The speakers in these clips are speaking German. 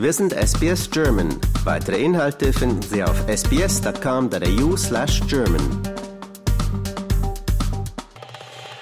Wir sind SBS German. Weitere Inhalte finden Sie auf sbs.com.au/german.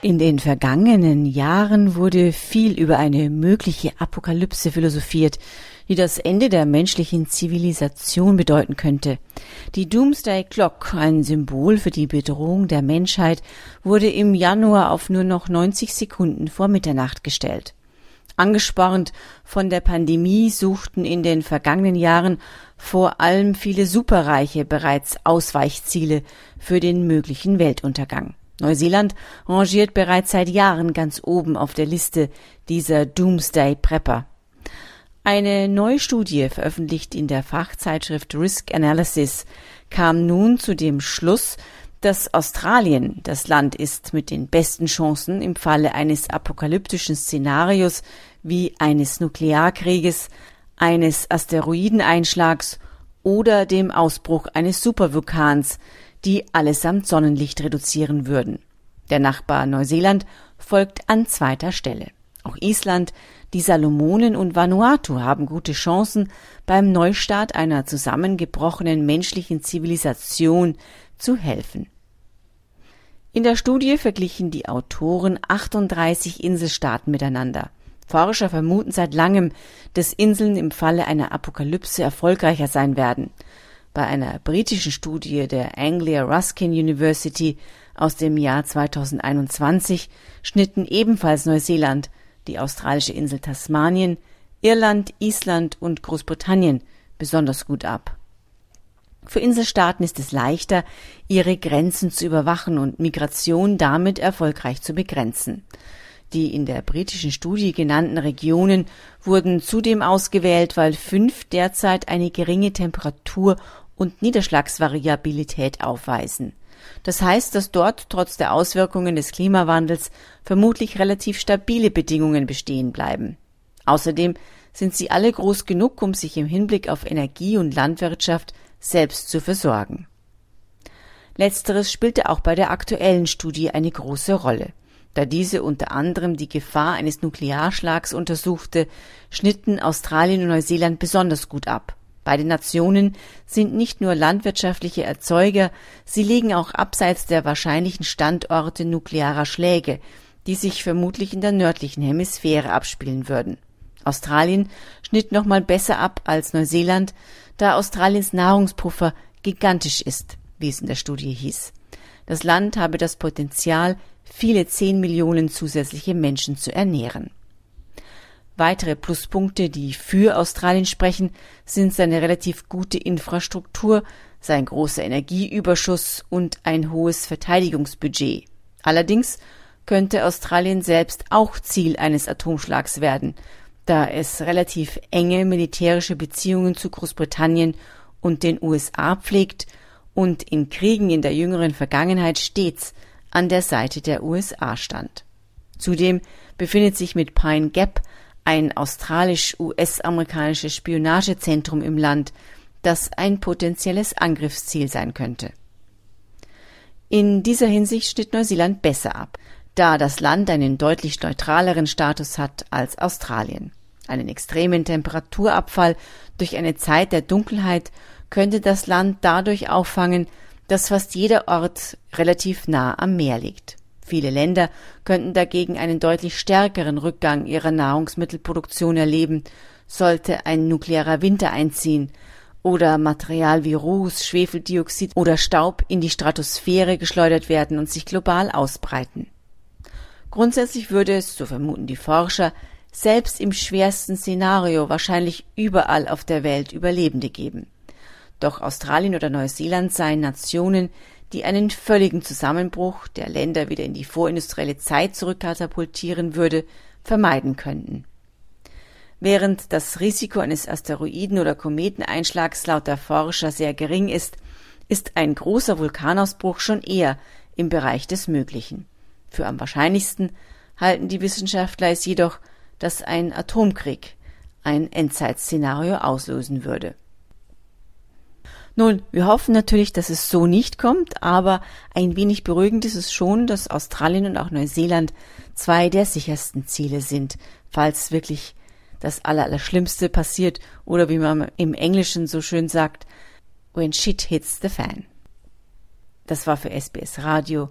In den vergangenen Jahren wurde viel über eine mögliche Apokalypse philosophiert, die das Ende der menschlichen Zivilisation bedeuten könnte. Die Doomsday Clock, ein Symbol für die Bedrohung der Menschheit, wurde im Januar auf nur noch 90 Sekunden vor Mitternacht gestellt. Angespornt von der Pandemie suchten in den vergangenen Jahren vor allem viele Superreiche bereits Ausweichziele für den möglichen Weltuntergang. Neuseeland rangiert bereits seit Jahren ganz oben auf der Liste dieser Doomsday Prepper. Eine neue Studie, veröffentlicht in der Fachzeitschrift Risk Analysis, kam nun zu dem Schluss, dass Australien das Land ist mit den besten Chancen im Falle eines apokalyptischen Szenarios wie eines Nuklearkrieges, eines Asteroideneinschlags oder dem Ausbruch eines Supervulkans, die allesamt Sonnenlicht reduzieren würden. Der Nachbar Neuseeland folgt an zweiter Stelle. Auch Island, die Salomonen und Vanuatu haben gute Chancen, beim Neustart einer zusammengebrochenen menschlichen Zivilisation zu helfen. In der Studie verglichen die Autoren 38 Inselstaaten miteinander. Forscher vermuten seit langem, dass Inseln im Falle einer Apokalypse erfolgreicher sein werden. Bei einer britischen Studie der Anglia Ruskin University aus dem Jahr 2021 schnitten ebenfalls Neuseeland, die australische Insel Tasmanien, Irland, Island und Großbritannien besonders gut ab. Für Inselstaaten ist es leichter, ihre Grenzen zu überwachen und Migration damit erfolgreich zu begrenzen. Die in der britischen Studie genannten Regionen wurden zudem ausgewählt, weil fünf derzeit eine geringe Temperatur und Niederschlagsvariabilität aufweisen. Das heißt, dass dort trotz der Auswirkungen des Klimawandels vermutlich relativ stabile Bedingungen bestehen bleiben. Außerdem sind sie alle groß genug, um sich im Hinblick auf Energie und Landwirtschaft selbst zu versorgen. Letzteres spielte auch bei der aktuellen Studie eine große Rolle. Da diese unter anderem die Gefahr eines Nuklearschlags untersuchte, schnitten Australien und Neuseeland besonders gut ab. Beide Nationen sind nicht nur landwirtschaftliche Erzeuger, sie liegen auch abseits der wahrscheinlichen Standorte nuklearer Schläge, die sich vermutlich in der nördlichen Hemisphäre abspielen würden. Australien schnitt nochmal besser ab als Neuseeland, da Australiens Nahrungspuffer gigantisch ist, wie es in der Studie hieß. Das Land habe das Potenzial, viele zehn Millionen zusätzliche Menschen zu ernähren. Weitere Pluspunkte, die für Australien sprechen, sind seine relativ gute Infrastruktur, sein großer Energieüberschuss und ein hohes Verteidigungsbudget. Allerdings könnte Australien selbst auch Ziel eines Atomschlags werden, da es relativ enge militärische Beziehungen zu Großbritannien und den USA pflegt und in Kriegen in der jüngeren Vergangenheit stets an der Seite der USA stand. Zudem befindet sich mit Pine Gap ein australisch-US-amerikanisches Spionagezentrum im Land, das ein potenzielles Angriffsziel sein könnte. In dieser Hinsicht steht Neuseeland besser ab da das Land einen deutlich neutraleren Status hat als Australien. Einen extremen Temperaturabfall durch eine Zeit der Dunkelheit könnte das Land dadurch auffangen, dass fast jeder Ort relativ nah am Meer liegt. Viele Länder könnten dagegen einen deutlich stärkeren Rückgang ihrer Nahrungsmittelproduktion erleben, sollte ein nuklearer Winter einziehen oder Material wie Ruß, Schwefeldioxid oder Staub in die Stratosphäre geschleudert werden und sich global ausbreiten. Grundsätzlich würde es, so vermuten die Forscher, selbst im schwersten Szenario wahrscheinlich überall auf der Welt Überlebende geben. Doch Australien oder Neuseeland seien Nationen, die einen völligen Zusammenbruch der Länder wieder in die vorindustrielle Zeit zurückkatapultieren würde, vermeiden könnten. Während das Risiko eines Asteroiden- oder Kometeneinschlags laut der Forscher sehr gering ist, ist ein großer Vulkanausbruch schon eher im Bereich des Möglichen. Für am wahrscheinlichsten halten die Wissenschaftler es jedoch, dass ein Atomkrieg ein Endzeitszenario auslösen würde. Nun, wir hoffen natürlich, dass es so nicht kommt, aber ein wenig beruhigend ist es schon, dass Australien und auch Neuseeland zwei der sichersten Ziele sind, falls wirklich das Allerschlimmste passiert oder wie man im Englischen so schön sagt, when shit hits the fan. Das war für SBS Radio